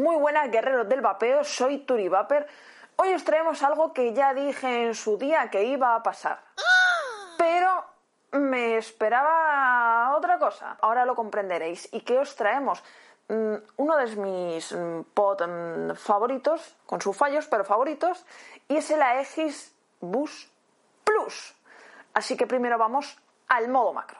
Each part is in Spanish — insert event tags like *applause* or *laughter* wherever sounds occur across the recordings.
Muy buenas guerreros del vapeo, soy Turi. Hoy os traemos algo que ya dije en su día que iba a pasar. Pero me esperaba otra cosa. Ahora lo comprenderéis. ¿Y qué os traemos? Mm, uno de mis mm, pod mm, favoritos, con sus fallos, pero favoritos, y es el Aegis Bus Plus. Así que primero vamos al modo macro.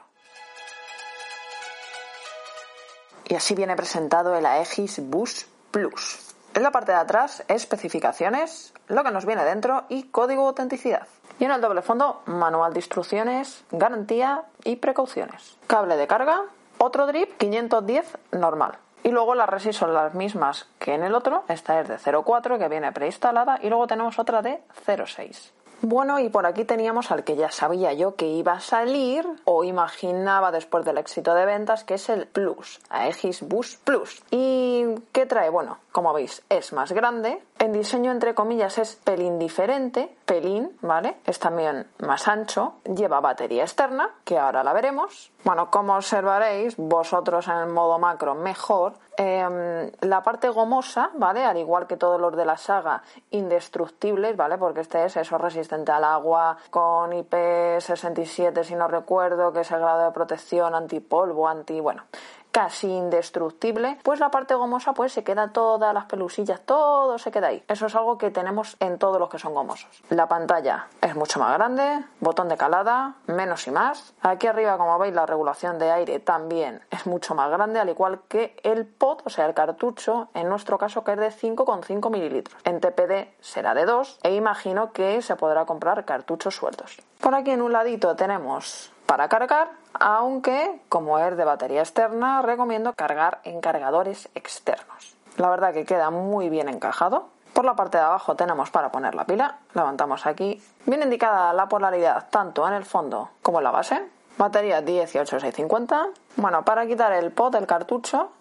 Y así viene presentado el Aegis Bus Plus. En la parte de atrás, especificaciones, lo que nos viene dentro y código de autenticidad. Y en el doble fondo, manual de instrucciones, garantía y precauciones. Cable de carga, otro drip 510 normal. Y luego las resis son las mismas que en el otro. Esta es de 0.4 que viene preinstalada y luego tenemos otra de 0.6. Bueno, y por aquí teníamos al que ya sabía yo que iba a salir o imaginaba después del éxito de ventas, que es el Plus, Aegis Bus Plus. ¿Y qué trae? Bueno, como veis, es más grande. En diseño, entre comillas, es pelín diferente. Pelín, ¿vale? Es también más ancho. Lleva batería externa, que ahora la veremos. Bueno, como observaréis, vosotros en el modo macro mejor, Em, la parte gomosa, ¿vale? Al igual que todos los de la saga, indestructibles, ¿vale? Porque este es eso resistente al agua, con IP67, si no recuerdo, que es el grado de protección antipolvo, anti. bueno casi indestructible, pues la parte gomosa pues se queda todas las pelusillas, todo se queda ahí. Eso es algo que tenemos en todos los que son gomosos. La pantalla es mucho más grande, botón de calada, menos y más. Aquí arriba, como veis, la regulación de aire también es mucho más grande, al igual que el pot, o sea, el cartucho, en nuestro caso que es de 5,5 mililitros. En TPD será de 2 e imagino que se podrá comprar cartuchos sueltos. Por aquí en un ladito tenemos para cargar, aunque como es de batería externa, recomiendo cargar en cargadores externos. La verdad que queda muy bien encajado. Por la parte de abajo tenemos para poner la pila, levantamos aquí. Viene indicada la polaridad tanto en el fondo como en la base. Batería 18650. Bueno, para quitar el pot del cartucho,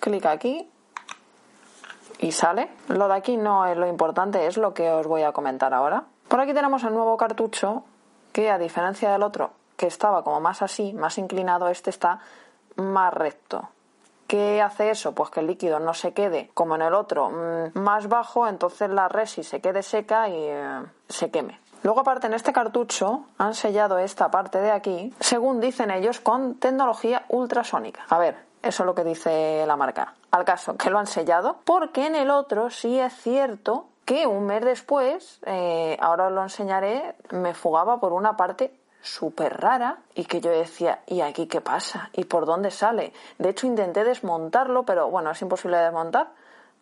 clic aquí y sale. Lo de aquí no es lo importante, es lo que os voy a comentar ahora. Por aquí tenemos el nuevo cartucho que a diferencia del otro que estaba como más así, más inclinado, este está más recto. ¿Qué hace eso? Pues que el líquido no se quede como en el otro mm, más bajo, entonces la resi se quede seca y eh, se queme. Luego aparte en este cartucho han sellado esta parte de aquí, según dicen ellos, con tecnología ultrasónica. A ver, eso es lo que dice la marca. Al caso, que lo han sellado, porque en el otro sí es cierto que un mes después, eh, ahora os lo enseñaré, me fugaba por una parte súper rara y que yo decía, ¿y aquí qué pasa? ¿Y por dónde sale? De hecho, intenté desmontarlo, pero bueno, es imposible de desmontar.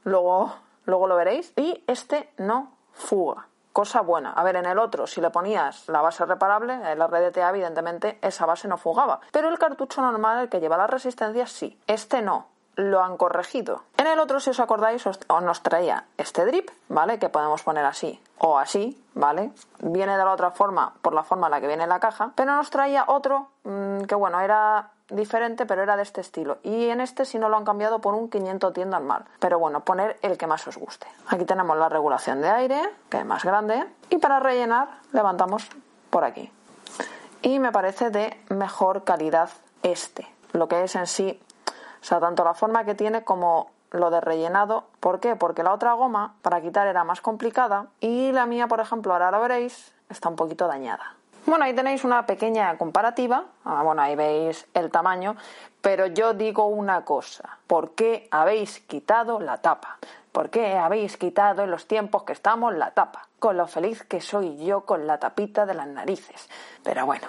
Luego, luego lo veréis. Y este no fuga. Cosa buena. A ver, en el otro, si le ponías la base reparable, el RDTA, evidentemente, esa base no fugaba. Pero el cartucho normal, el que lleva la resistencia, sí. Este no lo han corregido. En el otro, si os acordáis, os, nos traía este drip, ¿vale? Que podemos poner así o así, ¿vale? Viene de la otra forma, por la forma en la que viene la caja, pero nos traía otro mm, que, bueno, era diferente, pero era de este estilo. Y en este sí no lo han cambiado por un 500 tiendas mal. Pero bueno, poner el que más os guste. Aquí tenemos la regulación de aire, que es más grande. Y para rellenar, levantamos por aquí. Y me parece de mejor calidad este. Lo que es en sí o sea, tanto la forma que tiene como lo de rellenado. ¿Por qué? Porque la otra goma para quitar era más complicada y la mía, por ejemplo, ahora la veréis, está un poquito dañada. Bueno, ahí tenéis una pequeña comparativa. Ah, bueno, ahí veis el tamaño. Pero yo digo una cosa. ¿Por qué habéis quitado la tapa? ¿Por qué habéis quitado en los tiempos que estamos la tapa? Con lo feliz que soy yo con la tapita de las narices. Pero bueno,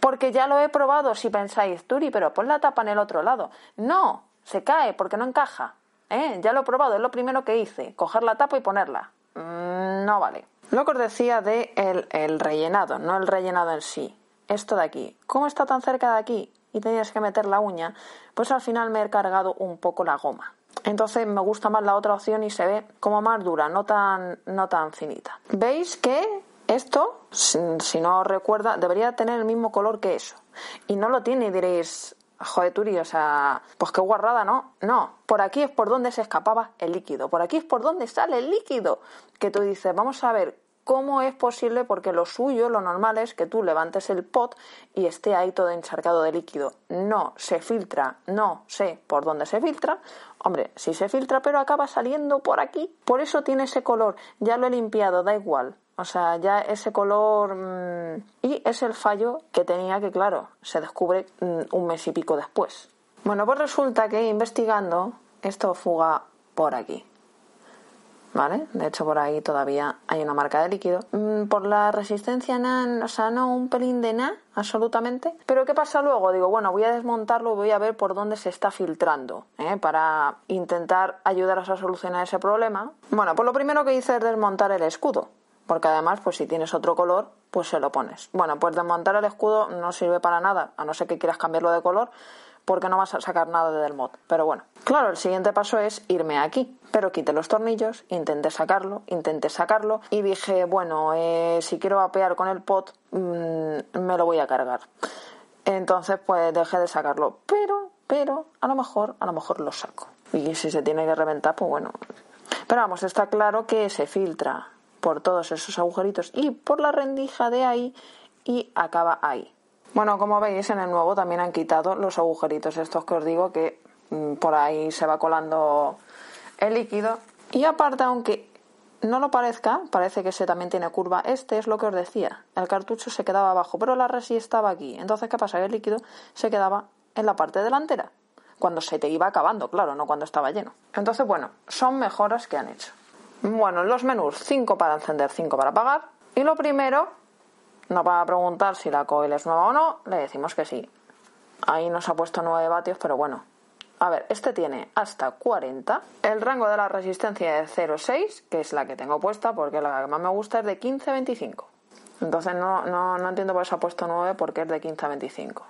porque ya lo he probado si pensáis, Turi, pero pon la tapa en el otro lado. No, se cae porque no encaja. ¿Eh? Ya lo he probado, es lo primero que hice, coger la tapa y ponerla. Mm, no vale. Lo que os decía de el, el rellenado, no el rellenado en sí. Esto de aquí. ¿Cómo está tan cerca de aquí? Y tenías que meter la uña, pues al final me he cargado un poco la goma. Entonces me gusta más la otra opción y se ve como más dura, no tan, no tan finita. ¿Veis que esto, si, no recuerda, debería tener el mismo color que eso. Y no lo tiene y diréis, joder, Turi, o sea, pues qué guarrada, ¿no? No, por aquí es por donde se escapaba el líquido, por aquí es por donde sale el líquido. Que tú dices, vamos a ver, cómo es posible, porque lo suyo, lo normal es que tú levantes el pot y esté ahí todo encharcado de líquido. No se filtra, no sé por dónde se filtra. Hombre, sí se filtra, pero acaba saliendo por aquí. Por eso tiene ese color. Ya lo he limpiado, da igual. O sea, ya ese color... Mm, y es el fallo que tenía que, claro, se descubre mm, un mes y pico después. Bueno, pues resulta que investigando, esto fuga por aquí. ¿Vale? De hecho, por ahí todavía hay una marca de líquido. Mm, por la resistencia NAN, o sea, no un pelín de NA, absolutamente. Pero ¿qué pasa luego? Digo, bueno, voy a desmontarlo y voy a ver por dónde se está filtrando, ¿eh? para intentar ayudar a solucionar ese problema. Bueno, pues lo primero que hice es desmontar el escudo porque además, pues si tienes otro color, pues se lo pones. Bueno, pues desmontar el escudo no sirve para nada, a no ser que quieras cambiarlo de color, porque no vas a sacar nada del mod. Pero bueno, claro, el siguiente paso es irme aquí. Pero quité los tornillos, intenté sacarlo, intenté sacarlo y dije, bueno, eh, si quiero vapear con el pot, mm, me lo voy a cargar. Entonces, pues dejé de sacarlo. Pero, pero, a lo mejor, a lo mejor lo saco. Y si se tiene que reventar, pues bueno. Pero vamos, está claro que se filtra por todos esos agujeritos y por la rendija de ahí y acaba ahí. Bueno, como veis en el nuevo también han quitado los agujeritos estos que os digo que mm, por ahí se va colando el líquido y aparte aunque no lo parezca, parece que ese también tiene curva. Este es lo que os decía. El cartucho se quedaba abajo, pero la resi estaba aquí. Entonces, ¿qué pasa? El líquido se quedaba en la parte delantera. Cuando se te iba acabando, claro, no cuando estaba lleno. Entonces, bueno, son mejoras que han hecho. Bueno, los menús 5 para encender, 5 para apagar. Y lo primero, no para preguntar si la coil es nueva o no, le decimos que sí. Ahí nos ha puesto 9 vatios, pero bueno. A ver, este tiene hasta 40. El rango de la resistencia es 0,6, que es la que tengo puesta, porque la que más me gusta es de 15 a 25. Entonces no, no, no entiendo por qué se ha puesto 9, porque es de 15 a 25.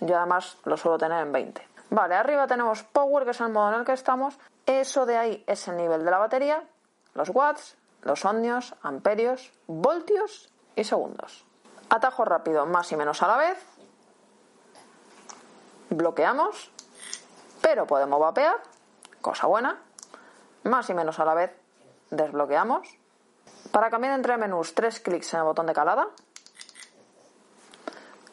Yo además lo suelo tener en 20. Vale, arriba tenemos Power, que es el modo en el que estamos. Eso de ahí es el nivel de la batería, los watts, los ohmios, amperios, voltios y segundos. Atajo rápido más y menos a la vez. Bloqueamos, pero podemos vapear, cosa buena. Más y menos a la vez desbloqueamos. Para cambiar entre menús, tres clics en el botón de calada.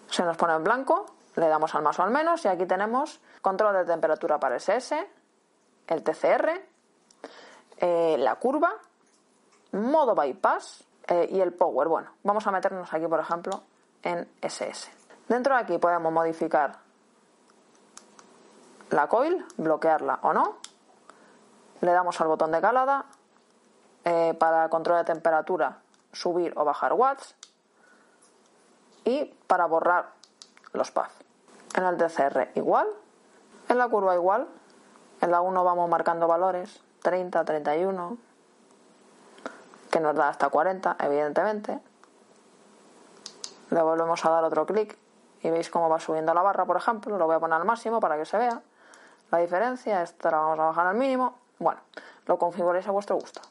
Se nos pone en blanco, le damos al más o al menos y aquí tenemos control de temperatura para SS, el TCR, eh, la curva, modo bypass eh, y el power. Bueno, vamos a meternos aquí, por ejemplo, en SS. Dentro de aquí podemos modificar la coil, bloquearla o no. Le damos al botón de calada. Eh, para control de temperatura, subir o bajar watts. Y para borrar los paths. En el DCR igual. En la curva igual. En la 1 vamos marcando valores. 30, 31, que nos da hasta 40, evidentemente. Le volvemos a dar otro clic y veis cómo va subiendo la barra, por ejemplo. Lo voy a poner al máximo para que se vea la diferencia. Esta la vamos a bajar al mínimo. Bueno, lo configuréis a vuestro gusto.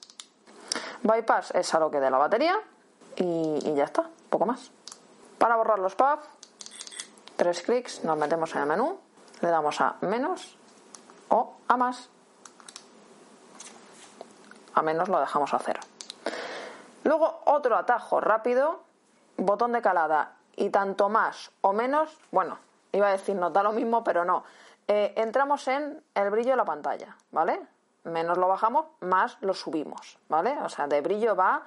Bypass es a lo que de la batería y, ya está, poco más. Para borrar los pads, tres clics, nos metemos en el menú, le damos a menos o a más a menos lo dejamos a cero. Luego otro atajo rápido, botón de calada y tanto más o menos, bueno, iba a decir nos da lo mismo, pero no. Eh, entramos en el brillo de la pantalla, ¿vale? Menos lo bajamos, más lo subimos, ¿vale? O sea, de brillo va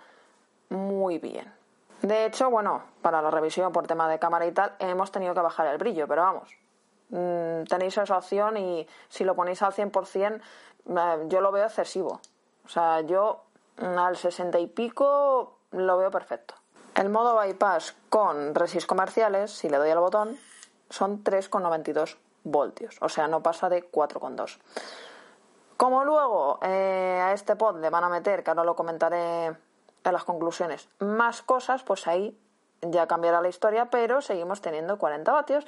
muy bien. De hecho, bueno, para la revisión por tema de cámara y tal, hemos tenido que bajar el brillo, pero vamos, mm, tenéis esa opción y si lo ponéis al 100%, eh, yo lo veo excesivo. O sea, yo al 60 y pico lo veo perfecto. El modo bypass con resis comerciales, si le doy al botón, son 3,92 voltios. O sea, no pasa de 4,2. Como luego eh, a este pod le van a meter, que ahora lo comentaré en las conclusiones, más cosas, pues ahí ya cambiará la historia, pero seguimos teniendo 40 vatios.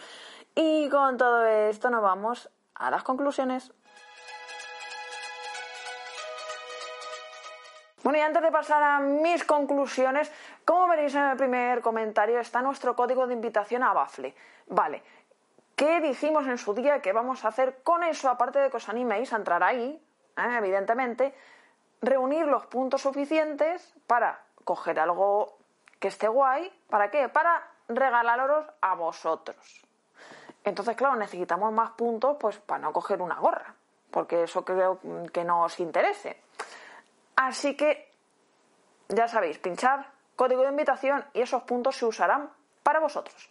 Y con todo esto nos vamos a las conclusiones. Bueno, y antes de pasar a mis conclusiones, como veréis en el primer comentario está nuestro código de invitación a Bafle. Vale, ¿qué dijimos en su día que vamos a hacer con eso? Aparte de que os animéis a entrar ahí, ¿eh? evidentemente, reunir los puntos suficientes para coger algo que esté guay. ¿Para qué? Para regalaros a vosotros. Entonces, claro, necesitamos más puntos pues para no coger una gorra, porque eso creo que no os interese. Así que, ya sabéis, pinchar código de invitación y esos puntos se usarán para vosotros.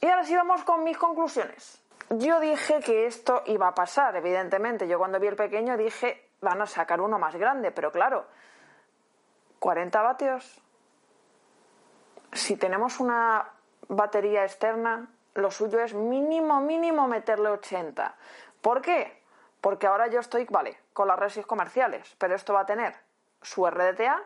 Y ahora sí vamos con mis conclusiones. Yo dije que esto iba a pasar, evidentemente. Yo cuando vi el pequeño dije, van a sacar uno más grande, pero claro, 40 vatios. Si tenemos una batería externa, lo suyo es mínimo, mínimo meterle 80. ¿Por qué? Porque ahora yo estoy, vale, con las resis comerciales, pero esto va a tener su RDTA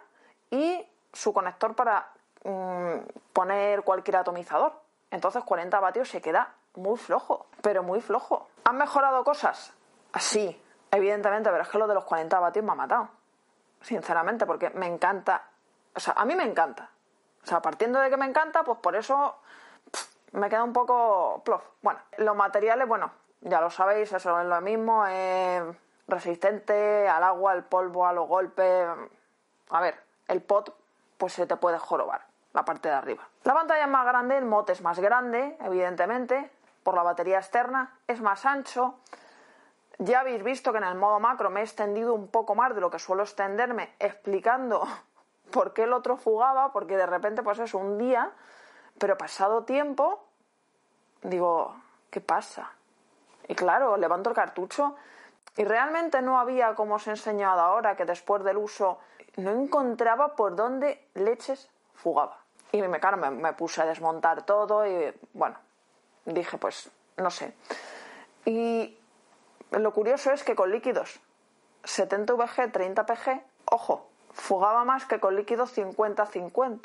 y su conector para mm, poner cualquier atomizador. Entonces 40 vatios se queda muy flojo, pero muy flojo. ¿Han mejorado cosas? Sí, evidentemente, pero es que lo de los 40 vatios me ha matado. Sinceramente, porque me encanta. O sea, a mí me encanta. O sea, partiendo de que me encanta, pues por eso me queda un poco plof. Bueno, los materiales, bueno, ya lo sabéis, eso es lo mismo, es resistente al agua, al polvo, a los golpes. A ver, el pot, pues se te puede jorobar, la parte de arriba. La pantalla es más grande, el mod es más grande, evidentemente, por la batería externa, es más ancho. Ya habéis visto que en el modo macro me he extendido un poco más de lo que suelo extenderme explicando *laughs* por qué el otro fugaba, porque de repente pues es un día, pero pasado tiempo, digo, ¿qué pasa? Y claro, levanto el cartucho y realmente no había, como os he enseñado ahora, que después del uso no encontraba por dónde leches fugaba. Y me, claro, me puse a desmontar todo y bueno, dije, pues no sé. Y lo curioso es que con líquidos 70 VG, 30 PG, ojo, fugaba más que con líquidos 50-50.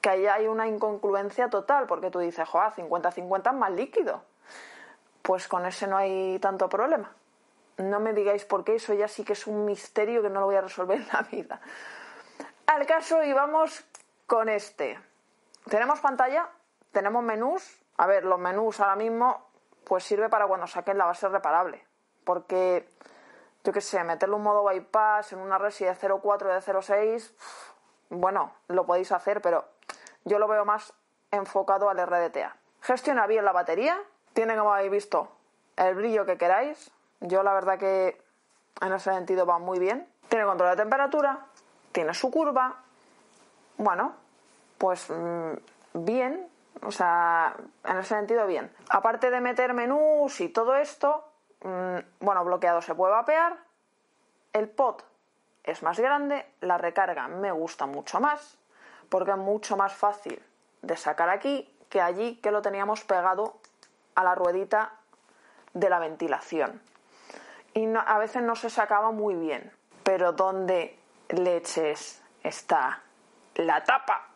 Que ahí hay una incongruencia total, porque tú dices, joder, 50-50 es más líquido. Pues con ese no hay tanto problema. No me digáis por qué, eso ya sí que es un misterio que no lo voy a resolver en la vida. Al caso, y vamos con este. Tenemos pantalla, tenemos menús, a ver, los menús ahora mismo, pues sirve para cuando saquen la base reparable. Porque, yo qué sé, meterle un modo bypass en una resi de 0.4 de 0.6, bueno, lo podéis hacer, pero yo lo veo más enfocado al RDTA. Gestiona bien la batería, tiene, como habéis visto, el brillo que queráis. Yo la verdad que en ese sentido va muy bien. Tiene control de temperatura, tiene su curva. Bueno, pues mm, bien, o sea, en ese sentido, bien. Aparte de meter menús y todo esto, mm, bueno, bloqueado se puede vapear. El pot es más grande, la recarga me gusta mucho más, porque es mucho más fácil de sacar aquí que allí que lo teníamos pegado a la ruedita de la ventilación. Y a veces no se sacaba muy bien. Pero ¿dónde leches está la tapa?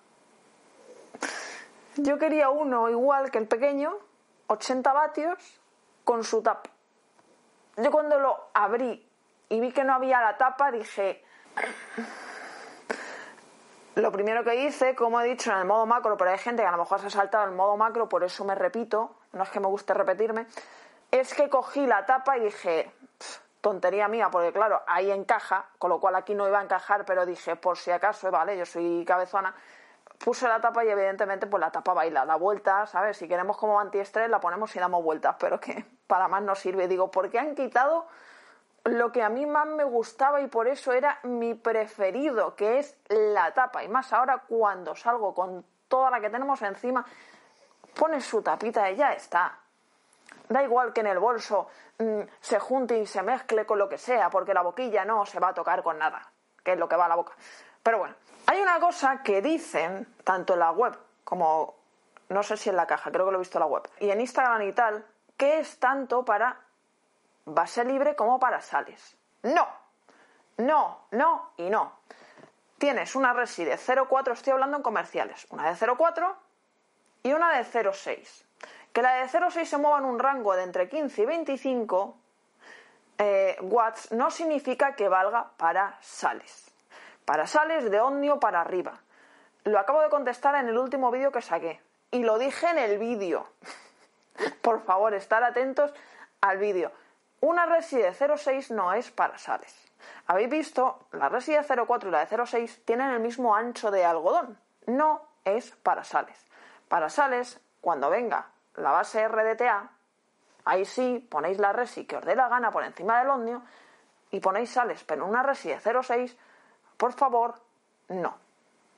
Yo quería uno igual que el pequeño, 80 vatios, con su tapa. Yo cuando lo abrí y vi que no había la tapa, dije... Lo primero que hice, como he dicho, en el modo macro, pero hay gente que a lo mejor se ha saltado el modo macro, por eso me repito, no es que me guste repetirme, es que cogí la tapa y dije, tontería mía, porque claro, ahí encaja, con lo cual aquí no iba a encajar, pero dije, por si acaso, vale, yo soy cabezona, puse la tapa y evidentemente pues la tapa baila, da vueltas, ¿sabes? Si queremos como antiestrés la ponemos y damos vueltas, pero que para más no sirve. Digo, ¿por qué han quitado lo que a mí más me gustaba y por eso era mi preferido, que es la tapa? Y más ahora cuando salgo con toda la que tenemos encima, pones su tapita y ya está. Da igual que en el bolso mm, se junte y se mezcle con lo que sea, porque la boquilla no se va a tocar con nada, que es lo que va a la boca. Pero bueno, hay una cosa que dicen, tanto en la web como, no sé si en la caja, creo que lo he visto en la web, y en Instagram y tal, que es tanto para base libre como para sales. No, no, no y no. Tienes una resi de 0,4, estoy hablando en comerciales, una de 0,4 y una de 0,6. Que la de 0,6 se mueva en un rango de entre 15 y 25 eh, watts no significa que valga para sales para sales de Omnio para arriba. Lo acabo de contestar en el último vídeo que saqué. Y lo dije en el vídeo. *laughs* Por favor, estar atentos al vídeo. Una Resi de 0.6 no es para sales. Habéis visto, la Resi de 0,4 y la de 0,6 tienen el mismo ancho de algodón. No es para sales. Para sales, cuando venga la base RDTA, ahí sí ponéis la Resi que os dé la gana por encima del ondio y ponéis sales, pero una Resi de 0,6, por favor, no.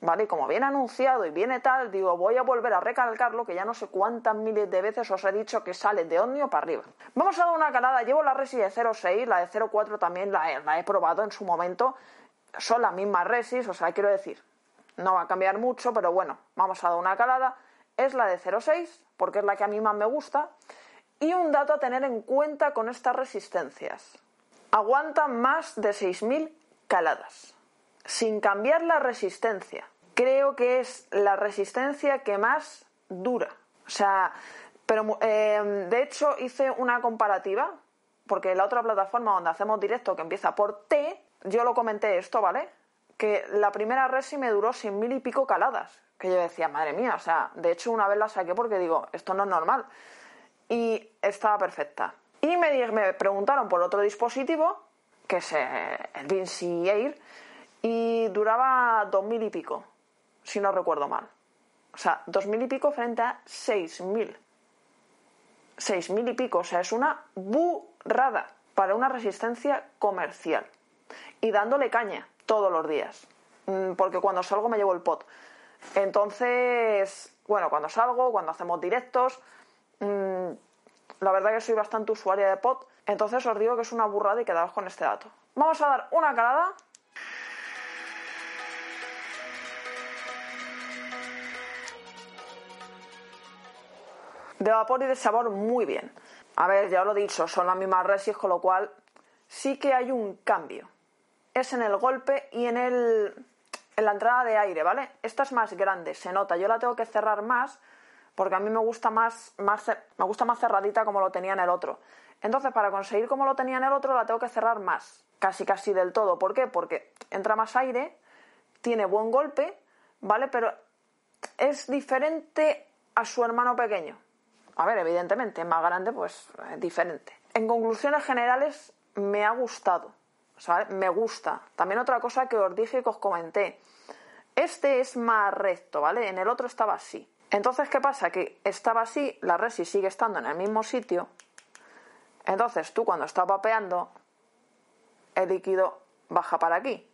¿vale? como viene anunciado y viene tal, digo, voy a volver a recalcarlo, que ya no sé cuántas miles de veces os he dicho que sale de Omnio para arriba. Vamos a dar una calada, llevo la Resi de 0.6, la de 0.4 también la he, la he probado en su momento, son las mismas Resis, o sea, quiero decir, no va a cambiar mucho, pero bueno, vamos a dar una calada, es la de 0.6, porque es la que a mí más me gusta, y un dato a tener en cuenta con estas resistencias. Aguantan más de 6.000 caladas, sin cambiar la resistencia creo que es la resistencia que más dura. O sea, pero eh, de hecho hice una comparativa, porque la otra plataforma donde hacemos directo, que empieza por T, yo lo comenté esto, ¿vale? Que la primera resi me duró sin mil y pico caladas. Que yo decía, madre mía, o sea, de hecho una vez la saqué porque digo, esto no es normal. Y estaba perfecta. Y me, me preguntaron por otro dispositivo, que es eh, el Vinci Air, y duraba dos mil y pico si no recuerdo mal. O sea, dos mil y pico frente a seis mil. Seis mil y pico, o sea, es una burrada para una resistencia comercial. Y dándole caña todos los días. Mm, porque cuando salgo me llevo el pot. Entonces, bueno, cuando salgo, cuando hacemos directos, mm, la verdad que soy bastante usuaria de pot. Entonces os digo que es una burrada y quedaos con este dato. Vamos a dar una calada de vapor y de sabor muy bien. A ver, ya lo he dicho, son las mismas resis, con lo cual sí que hay un cambio. Es en el golpe y en, el, en la entrada de aire, ¿vale? Esta es más grande, se nota. Yo la tengo que cerrar más porque a mí me gusta más, más, me gusta más cerradita como lo tenía en el otro. Entonces, para conseguir como lo tenía en el otro, la tengo que cerrar más, casi casi del todo. ¿Por qué? Porque entra más aire, tiene buen golpe, ¿vale? Pero es diferente a su hermano pequeño. A ver, evidentemente, más grande, pues es diferente. En conclusiones generales, me ha gustado. Me gusta. También otra cosa que os dije que os comenté. Este es más recto, ¿vale? En el otro estaba así. Entonces, ¿qué pasa? Que estaba así, la resi sigue estando en el mismo sitio. Entonces, tú cuando estás vapeando, el líquido baja para aquí.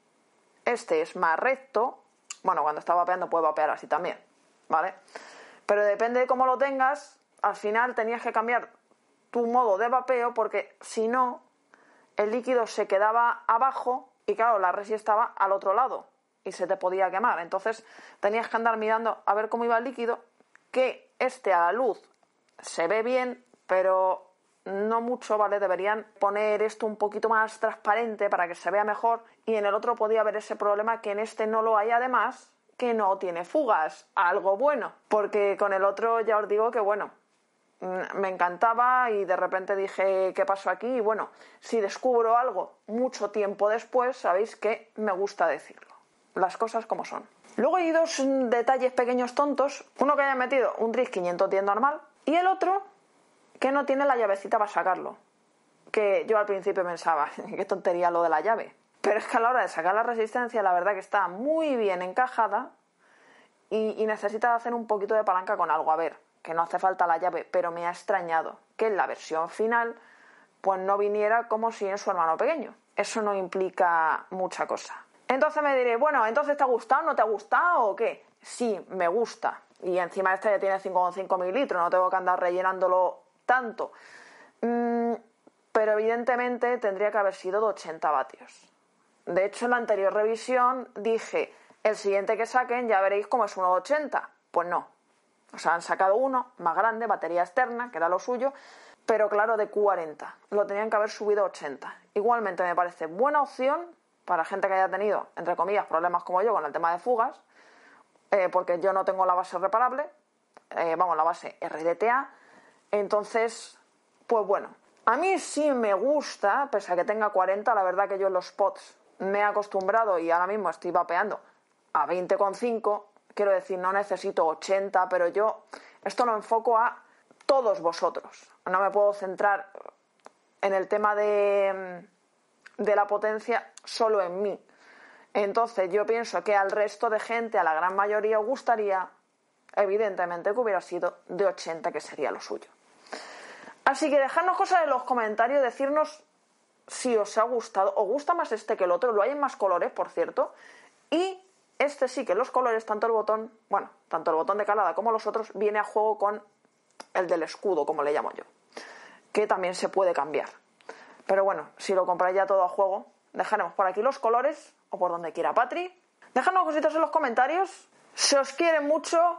Este es más recto. Bueno, cuando estás vapeando puede vapear así también, ¿vale? Pero depende de cómo lo tengas, al final tenías que cambiar tu modo de vapeo porque si no, el líquido se quedaba abajo y claro, la resi estaba al otro lado y se te podía quemar. Entonces tenías que andar mirando a ver cómo iba el líquido, que este a la luz se ve bien, pero no mucho, ¿vale? Deberían poner esto un poquito más transparente para que se vea mejor y en el otro podía haber ese problema que en este no lo hay además que no tiene fugas, algo bueno, porque con el otro ya os digo que bueno, me encantaba y de repente dije, ¿qué pasó aquí? Y bueno, si descubro algo mucho tiempo después, sabéis que me gusta decirlo. Las cosas como son. Luego hay dos detalles pequeños tontos. Uno que haya metido un DRIS 510 normal y el otro que no tiene la llavecita para sacarlo. Que yo al principio pensaba, *laughs* qué tontería lo de la llave. Pero es que a la hora de sacar la resistencia, la verdad que está muy bien encajada y necesita hacer un poquito de palanca con algo. A ver, que no hace falta la llave, pero me ha extrañado que en la versión final pues no viniera como si en su hermano pequeño. Eso no implica mucha cosa. Entonces me diré, bueno, entonces ¿te ha gustado? ¿No te ha gustado o qué? Sí, me gusta. Y encima este ya tiene 5,5 mililitros, no tengo que andar rellenándolo tanto. Mm, pero evidentemente tendría que haber sido de 80 vatios. De hecho, en la anterior revisión dije, el siguiente que saquen ya veréis cómo es uno de 80. Pues no, o sea, han sacado uno más grande, batería externa, que era lo suyo, pero claro, de 40. Lo tenían que haber subido a 80. Igualmente me parece buena opción para gente que haya tenido, entre comillas, problemas como yo con el tema de fugas, eh, porque yo no tengo la base reparable, eh, vamos, la base RDTA. Entonces, pues bueno, a mí sí me gusta, pese a que tenga 40, la verdad que yo en los pots me he acostumbrado y ahora mismo estoy vapeando a 20,5 Quiero decir, no necesito 80, pero yo esto lo enfoco a todos vosotros. No me puedo centrar en el tema de, de la potencia solo en mí. Entonces yo pienso que al resto de gente, a la gran mayoría, os gustaría, evidentemente, que hubiera sido de 80, que sería lo suyo. Así que dejadnos cosas en los comentarios, decirnos si os ha gustado, os gusta más este que el otro, lo hay en más colores, por cierto, y este sí que los colores, tanto el botón, bueno, tanto el botón de calada como los otros, viene a juego con el del escudo, como le llamo yo, que también se puede cambiar. Pero bueno, si lo compráis ya todo a juego, dejaremos por aquí los colores o por donde quiera Patri. Dejadnos cositas en los comentarios. Se os quiere mucho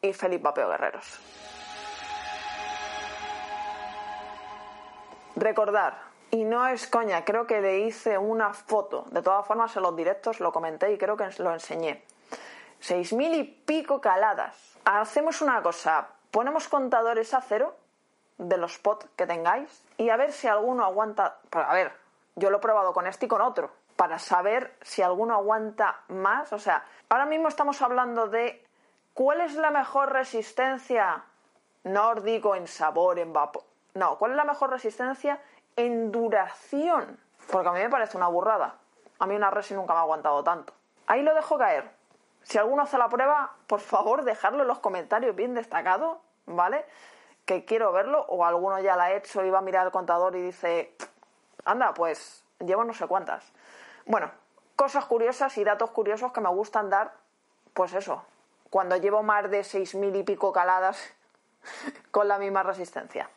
y feliz vapeo guerreros. Recordar, y no es coña, creo que le hice una foto. De todas formas, en los directos lo comenté y creo que lo enseñé. Seis mil y pico caladas. Hacemos una cosa, ponemos contadores a cero de los pots que tengáis y a ver si alguno aguanta. A ver, yo lo he probado con este y con otro para saber si alguno aguanta más. O sea, ahora mismo estamos hablando de cuál es la mejor resistencia, no os digo en sabor, en vapor. No, ¿cuál es la mejor resistencia en duración? Porque a mí me parece una burrada. A mí una resi nunca me ha aguantado tanto. Ahí lo dejo caer. Si alguno hace la prueba, por favor, dejadlo en los comentarios bien destacado, ¿vale? Que quiero verlo, o alguno ya la ha hecho y va a mirar el contador y dice, anda, pues llevo no sé cuántas. Bueno, cosas curiosas y datos curiosos que me gustan dar, pues eso, cuando llevo más de seis mil y pico caladas *laughs* con la misma resistencia.